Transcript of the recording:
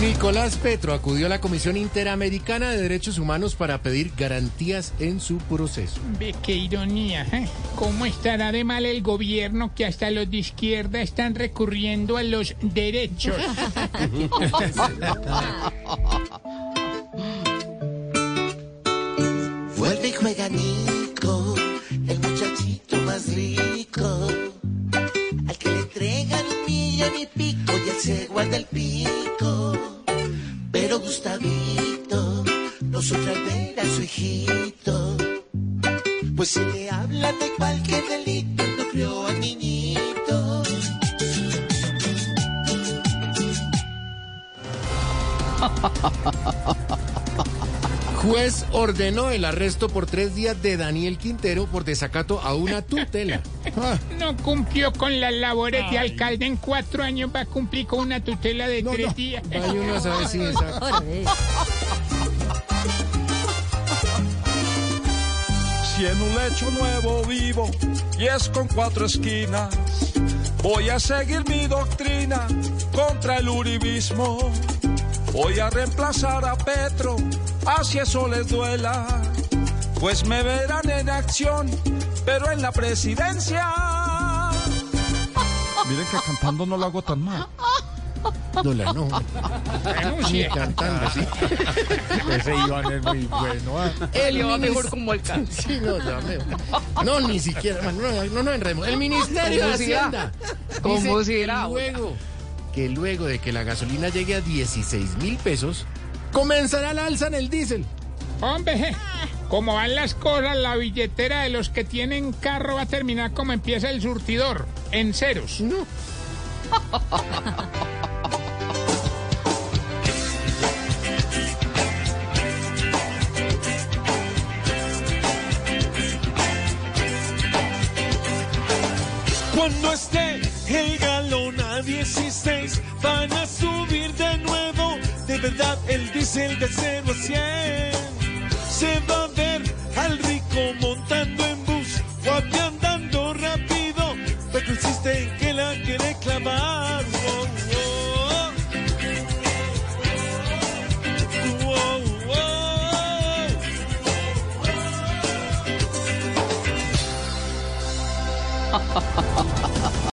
Nicolás Petro acudió a la Comisión Interamericana de Derechos Humanos para pedir garantías en su proceso. Ve qué ironía, ¿eh? ¿Cómo estará de mal el gobierno que hasta los de izquierda están recurriendo a los derechos? Vuelve y juega Nico, el muchachito más rico. Al que le entregan un millón y pico y él se guarda el pico. Gustavito no sufre al ver a su hijito. Pues si le hablan de cualquier delito, no crió al niñito. Juez ordenó el arresto por tres días de Daniel Quintero por desacato a una tutela. Ah, No cumplió con las labores de alcalde en cuatro años, va a cumplir con una tutela de no, tres no. días. Vaya uno a saber si Si en un lecho nuevo vivo y es con cuatro esquinas, voy a seguir mi doctrina contra el uribismo. Voy a reemplazar a Petro, así eso les duela, pues me verán en acción, pero en la presidencia. Miren que cantando no lo hago tan mal. Dólar, no. Ni Renuncie. cantando, sí. Ese Iván es muy bueno. ¿ah? El va mejor como alcance. Sí, no, ya. No, ni siquiera. No, no, no, no enredemos. El Ministerio de. Hacienda. ¿Cómo dice que será? luego, que luego de que la gasolina llegue a 16 mil pesos, comenzará la alza en el diésel. Hombre, je, como van las cosas, la billetera de los que tienen carro va a terminar como empieza el surtidor, en ceros. No. Cuando esté el galón a 16, van a subir de nuevo verdad el diésel de 0 a 100 se va a ver al rico montando en bus o andando rápido, pero insiste en que la quiere clavar. Oh, oh, oh.